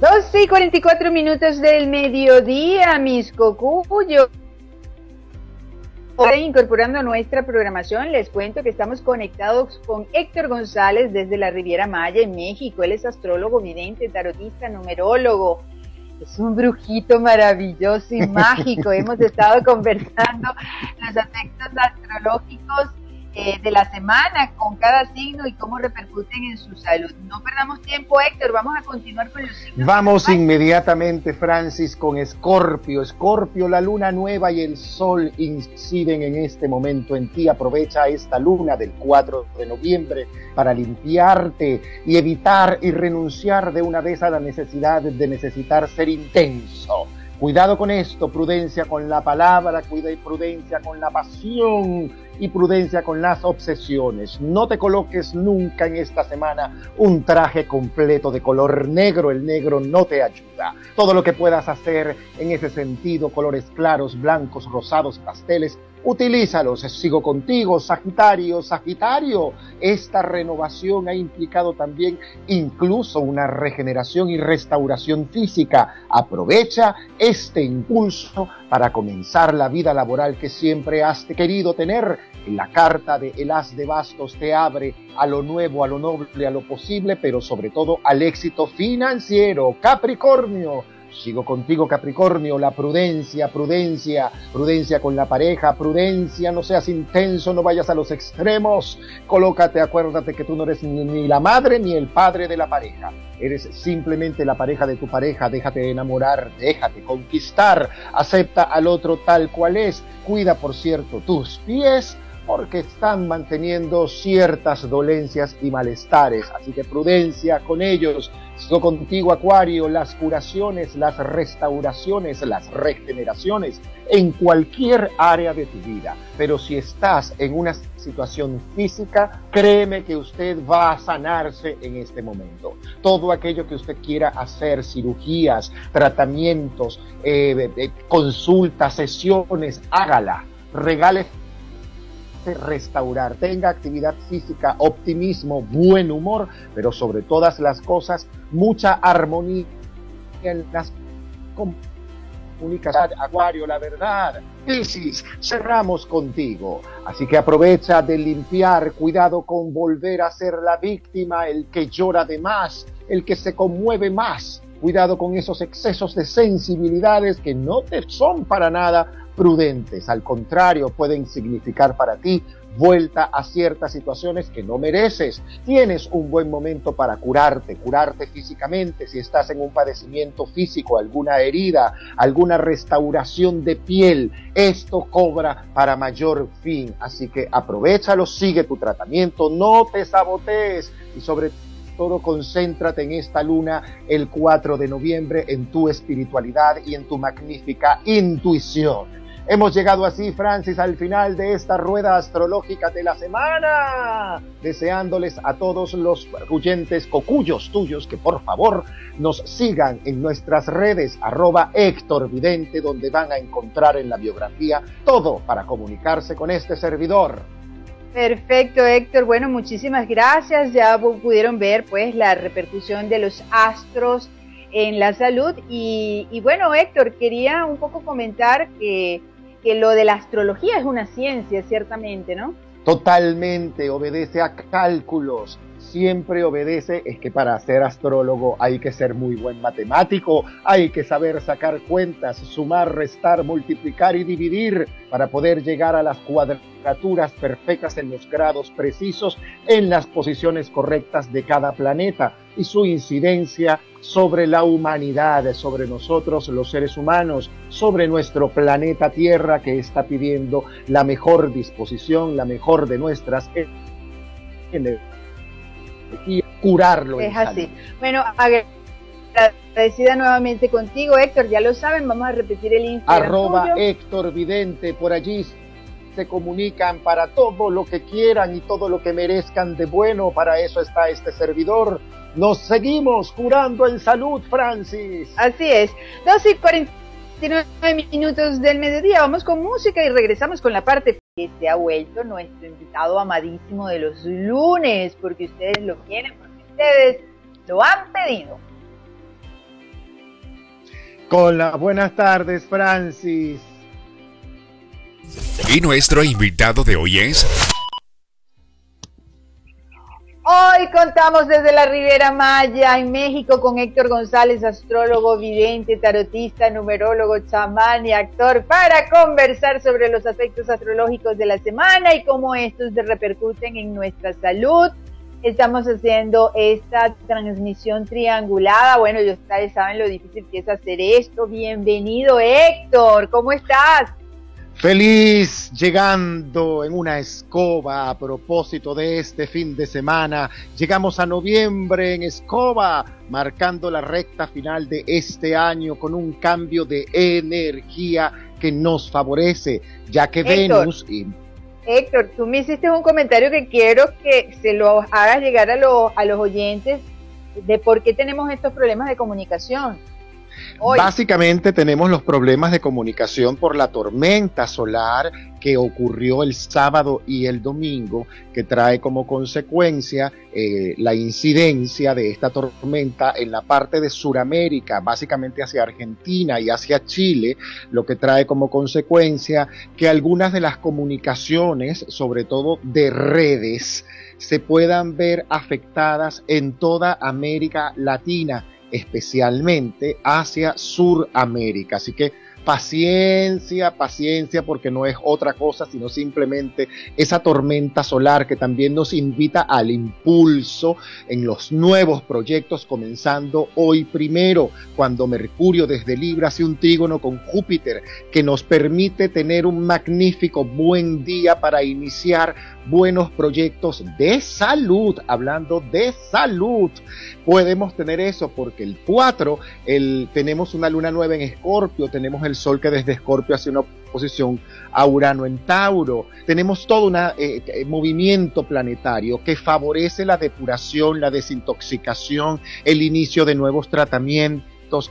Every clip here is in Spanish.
12 y 44 minutos del mediodía, mis cocuyos. Incorporando a nuestra programación, les cuento que estamos conectados con Héctor González desde la Riviera Maya en México. Él es astrólogo, vidente, tarotista, numerólogo. Es un brujito maravilloso y mágico. Hemos estado conversando los aspectos astrológicos eh, de la semana con cada signo y cómo repercuten en su salud. No perdamos tiempo, Héctor, vamos a continuar con los signos. Vamos inmediatamente, Francis, con Escorpio. Escorpio, la luna nueva y el sol inciden en este momento en ti. Aprovecha esta luna del 4 de noviembre para limpiarte y evitar y renunciar de una vez a la necesidad de necesitar ser intenso Cuidado con esto, prudencia con la palabra, cuida y prudencia con la pasión y prudencia con las obsesiones. No te coloques nunca en esta semana un traje completo de color negro, el negro no te ayuda. Todo lo que puedas hacer en ese sentido, colores claros, blancos, rosados, pasteles, Utilízalos, sigo contigo, Sagitario, Sagitario. Esta renovación ha implicado también incluso una regeneración y restauración física. Aprovecha este impulso para comenzar la vida laboral que siempre has querido tener. La carta de El As de Bastos te abre a lo nuevo, a lo noble, a lo posible, pero sobre todo al éxito financiero. Capricornio Sigo contigo, Capricornio, la prudencia, prudencia, prudencia con la pareja, prudencia, no seas intenso, no vayas a los extremos, colócate, acuérdate que tú no eres ni la madre ni el padre de la pareja, eres simplemente la pareja de tu pareja, déjate enamorar, déjate conquistar, acepta al otro tal cual es, cuida por cierto tus pies, porque están manteniendo ciertas dolencias y malestares. Así que prudencia con ellos. Contigo, Acuario, las curaciones, las restauraciones, las regeneraciones en cualquier área de tu vida. Pero si estás en una situación física, créeme que usted va a sanarse en este momento. Todo aquello que usted quiera hacer, cirugías, tratamientos, eh, eh, consultas, sesiones, hágala. Regale restaurar, tenga actividad física, optimismo, buen humor, pero sobre todas las cosas, mucha armonía en las comunicaciones. Acuario, la verdad. Piscis, cerramos contigo. Así que aprovecha de limpiar, cuidado con volver a ser la víctima, el que llora de más, el que se conmueve más. Cuidado con esos excesos de sensibilidades que no te son para nada prudentes, al contrario, pueden significar para ti vuelta a ciertas situaciones que no mereces. Tienes un buen momento para curarte, curarte físicamente, si estás en un padecimiento físico, alguna herida, alguna restauración de piel, esto cobra para mayor fin. Así que aprovechalo, sigue tu tratamiento, no te sabotees y sobre todo concéntrate en esta luna el 4 de noviembre en tu espiritualidad y en tu magnífica intuición. Hemos llegado así, Francis, al final de esta rueda astrológica de la semana, deseándoles a todos los oyentes cocuyos tuyos que por favor nos sigan en nuestras redes, arroba Héctor donde van a encontrar en la biografía todo para comunicarse con este servidor. Perfecto, Héctor. Bueno, muchísimas gracias. Ya pudieron ver pues la repercusión de los astros en la salud. Y, bueno, Héctor, quería un poco comentar que que lo de la astrología es una ciencia, ciertamente, ¿no? Totalmente, obedece a cálculos, siempre obedece, es que para ser astrólogo hay que ser muy buen matemático, hay que saber sacar cuentas, sumar, restar, multiplicar y dividir para poder llegar a las cuadraturas perfectas en los grados precisos, en las posiciones correctas de cada planeta y su incidencia sobre la humanidad, sobre nosotros los seres humanos, sobre nuestro planeta Tierra que está pidiendo la mejor disposición, la mejor de nuestras y curarlo. Es así. Bueno, agradecida nuevamente contigo, Héctor. Ya lo saben, vamos a repetir el Instagram. Arroba Héctor Vidente, por allí se comunican para todo lo que quieran y todo lo que merezcan de bueno. Para eso está este servidor. Nos seguimos curando en salud, Francis. Así es. 12 y 49 minutos del mediodía. Vamos con música y regresamos con la parte que se ha vuelto nuestro invitado amadísimo de los lunes, porque ustedes lo quieren, porque ustedes lo han pedido. Con las buenas tardes, Francis. Y nuestro invitado de hoy es... Hoy contamos desde la Riviera Maya, en México, con Héctor González, astrólogo, vidente, tarotista, numerólogo, chamán y actor, para conversar sobre los aspectos astrológicos de la semana y cómo estos repercuten en nuestra salud. Estamos haciendo esta transmisión triangulada. Bueno, ustedes saben lo difícil que es hacer esto. Bienvenido, Héctor. ¿Cómo estás? Feliz llegando en una escoba a propósito de este fin de semana. Llegamos a noviembre en escoba, marcando la recta final de este año con un cambio de energía que nos favorece, ya que Venus... Y... Héctor, tú me hiciste un comentario que quiero que se lo hagas llegar a, a los oyentes de por qué tenemos estos problemas de comunicación. Básicamente tenemos los problemas de comunicación por la tormenta solar que ocurrió el sábado y el domingo, que trae como consecuencia eh, la incidencia de esta tormenta en la parte de Sudamérica, básicamente hacia Argentina y hacia Chile, lo que trae como consecuencia que algunas de las comunicaciones, sobre todo de redes, se puedan ver afectadas en toda América Latina especialmente hacia Suramérica. Así que paciencia, paciencia, porque no es otra cosa, sino simplemente esa tormenta solar que también nos invita al impulso en los nuevos proyectos, comenzando hoy primero, cuando Mercurio desde Libra hace un trígono con Júpiter, que nos permite tener un magnífico buen día para iniciar buenos proyectos de salud, hablando de salud. Podemos tener eso porque el 4, el, tenemos una luna nueva en Escorpio, tenemos el sol que desde Escorpio hace una oposición a Urano en Tauro, tenemos todo un eh, eh, movimiento planetario que favorece la depuración, la desintoxicación, el inicio de nuevos tratamientos.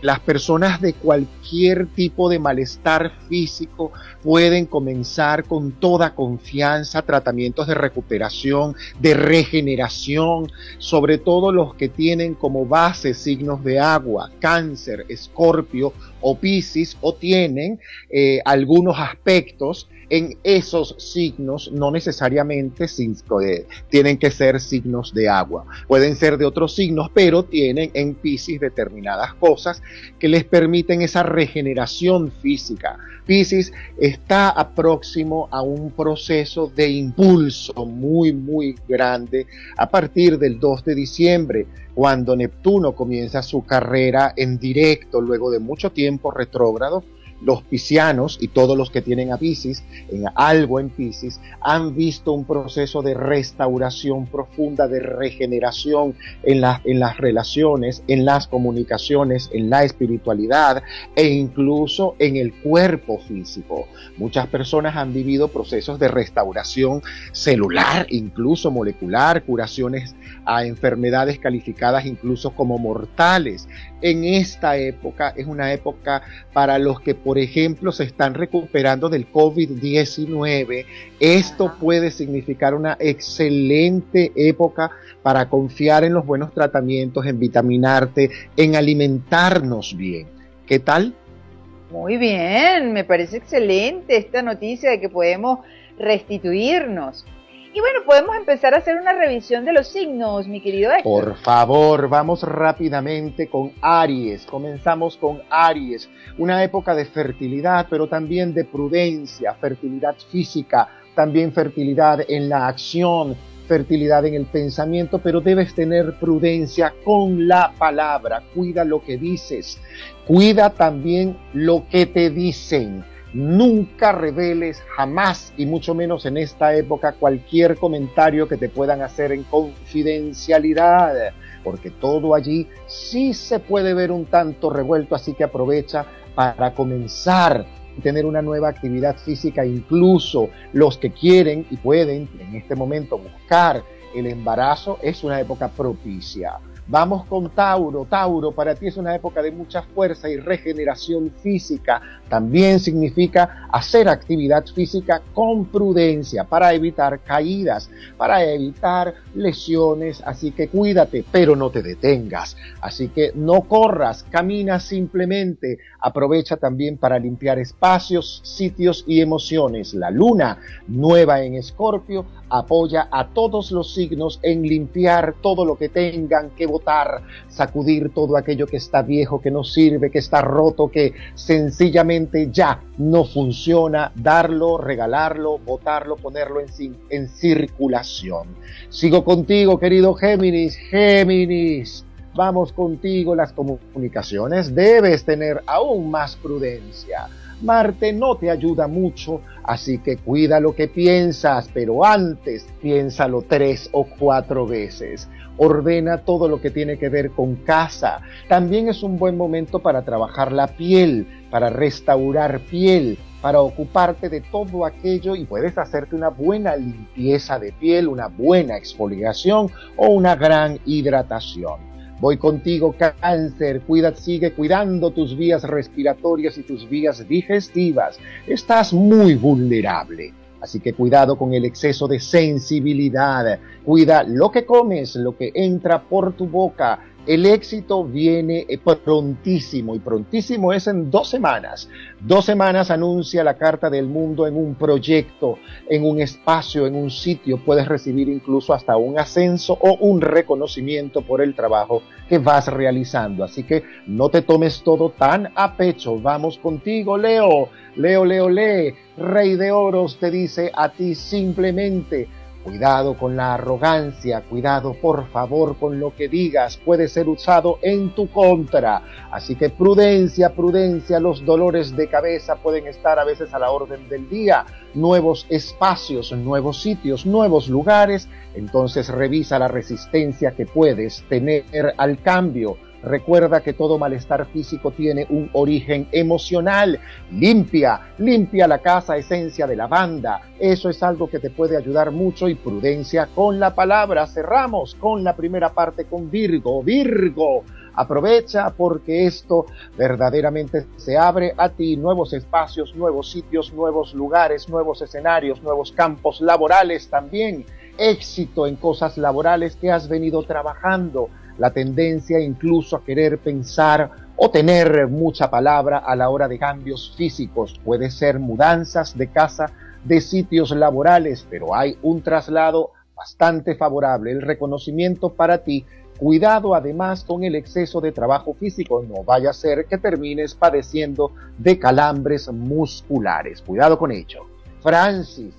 Las personas de cualquier tipo de malestar físico pueden comenzar con toda confianza tratamientos de recuperación, de regeneración, sobre todo los que tienen como base signos de agua, cáncer, escorpio o piscis, o tienen eh, algunos aspectos en esos signos, no necesariamente eh, tienen que ser signos de agua, pueden ser de otros signos, pero tienen en Pisces determinadas cosas que les permiten esa regeneración física. Pisces está próximo a un proceso de impulso muy, muy grande a partir del 2 de diciembre, cuando Neptuno comienza su carrera en directo luego de mucho tiempo retrógrado los piscianos y todos los que tienen a Piscis, en algo en Piscis, han visto un proceso de restauración profunda, de regeneración en, en las relaciones, en las comunicaciones, en la espiritualidad e incluso en el cuerpo físico. Muchas personas han vivido procesos de restauración celular, incluso molecular, curaciones a enfermedades calificadas incluso como mortales. En esta época es una época para los que por ejemplo, se están recuperando del COVID-19, esto puede significar una excelente época para confiar en los buenos tratamientos, en vitaminarte, en alimentarnos bien. ¿Qué tal? Muy bien, me parece excelente esta noticia de que podemos restituirnos. Y bueno, podemos empezar a hacer una revisión de los signos, mi querido. Por favor, vamos rápidamente con Aries. Comenzamos con Aries, una época de fertilidad, pero también de prudencia, fertilidad física, también fertilidad en la acción, fertilidad en el pensamiento, pero debes tener prudencia con la palabra. Cuida lo que dices, cuida también lo que te dicen Nunca reveles jamás, y mucho menos en esta época, cualquier comentario que te puedan hacer en confidencialidad, porque todo allí sí se puede ver un tanto revuelto, así que aprovecha para comenzar a tener una nueva actividad física, incluso los que quieren y pueden en este momento buscar el embarazo, es una época propicia Vamos con Tauro. Tauro, para ti es una época de mucha fuerza y regeneración física. También significa hacer actividad física con prudencia para evitar caídas, para evitar lesiones. Así que cuídate, pero no te detengas. Así que no corras, camina simplemente. Aprovecha también para limpiar espacios, sitios y emociones. La luna nueva en Escorpio apoya a todos los signos en limpiar todo lo que tengan que sacudir todo aquello que está viejo, que no sirve, que está roto, que sencillamente ya no funciona, darlo, regalarlo, botarlo, ponerlo en, en circulación. Sigo contigo, querido Géminis, Géminis. Vamos contigo las comunicaciones, debes tener aún más prudencia Marte no te ayuda mucho, así que cuida lo que piensas, pero antes piénsalo tres o cuatro veces. Ordena todo lo que tiene que ver con casa. También es un buen momento para trabajar la piel, para restaurar piel, para ocuparte de todo aquello y puedes hacerte una buena limpieza de piel, una buena exfoliación o una gran hidratación. Voy contigo, cáncer. Cuida, sigue cuidando tus vías respiratorias y tus vías digestivas. Estás muy vulnerable. Así que cuidado con el exceso de sensibilidad. Cuida lo que comes, lo que entra por tu boca. El éxito viene eh, prontísimo y prontísimo es en dos semanas. Dos semanas anuncia la Carta del Mundo en un proyecto, en un espacio, en un sitio. Puedes recibir incluso hasta un ascenso o un reconocimiento por el trabajo que vas realizando. Así que no te tomes todo tan a pecho. Vamos contigo, Leo. Leo, Leo, Leo. Rey de Oros te dice a ti simplemente Cuidado con la arrogancia, cuidado por favor con lo que digas, puede ser usado en tu contra. Así que prudencia, prudencia, los dolores de cabeza pueden estar a veces a la orden del día. Nuevos espacios, nuevos sitios, nuevos lugares. Entonces revisa la resistencia que puedes tener al cambio Recuerda que todo malestar físico tiene un origen emocional. Limpia, limpia la casa esencia de la banda. Eso es algo que te puede ayudar mucho y prudencia con la palabra. Cerramos con la primera parte con Virgo. Virgo, aprovecha porque esto verdaderamente se abre a ti nuevos espacios, nuevos sitios, nuevos lugares, nuevos escenarios, nuevos campos laborales también. Éxito en cosas laborales que has venido trabajando la tendencia incluso a querer pensar o tener mucha palabra a la hora de cambios físicos. Puede ser mudanzas de casa, de sitios laborales, pero hay un traslado bastante favorable. El reconocimiento para ti. Cuidado además con el exceso de trabajo físico. No vaya a ser que termines padeciendo de calambres musculares. Cuidado con ello. Francis,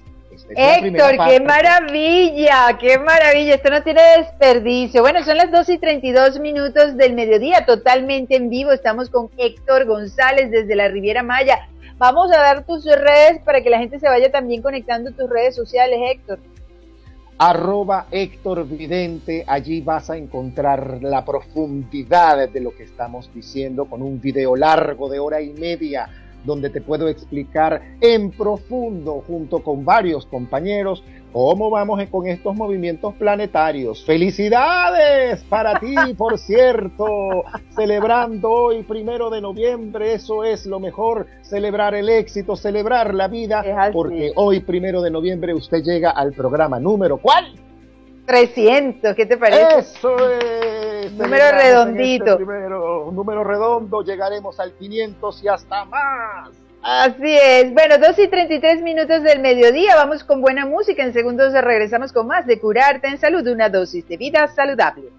Héctor, qué maravilla, qué maravilla, esto no tiene desperdicio. Bueno, son las 2 y 32 minutos del mediodía, totalmente en vivo, estamos con Héctor González desde la Riviera Maya. Vamos a dar tus redes para que la gente se vaya también conectando tus redes sociales, Héctor. Arroba Héctor Vidente, allí vas a encontrar la profundidad de lo que estamos diciendo con un video largo de hora y media donde te puedo explicar en profundo junto con varios compañeros cómo vamos con estos movimientos planetarios. Felicidades para ti, por cierto, celebrando hoy primero de noviembre, eso es lo mejor, celebrar el éxito, celebrar la vida, porque hoy primero de noviembre usted llega al programa número ¿cuál? 300, ¿qué te parece? Eso es. Número este redondito. primero, número redondo, llegaremos al 500 y hasta más. Así es. Bueno, 2 y 33 minutos del mediodía. Vamos con buena música. En segundos regresamos con más de Curarte en Salud, una dosis de vida saludable.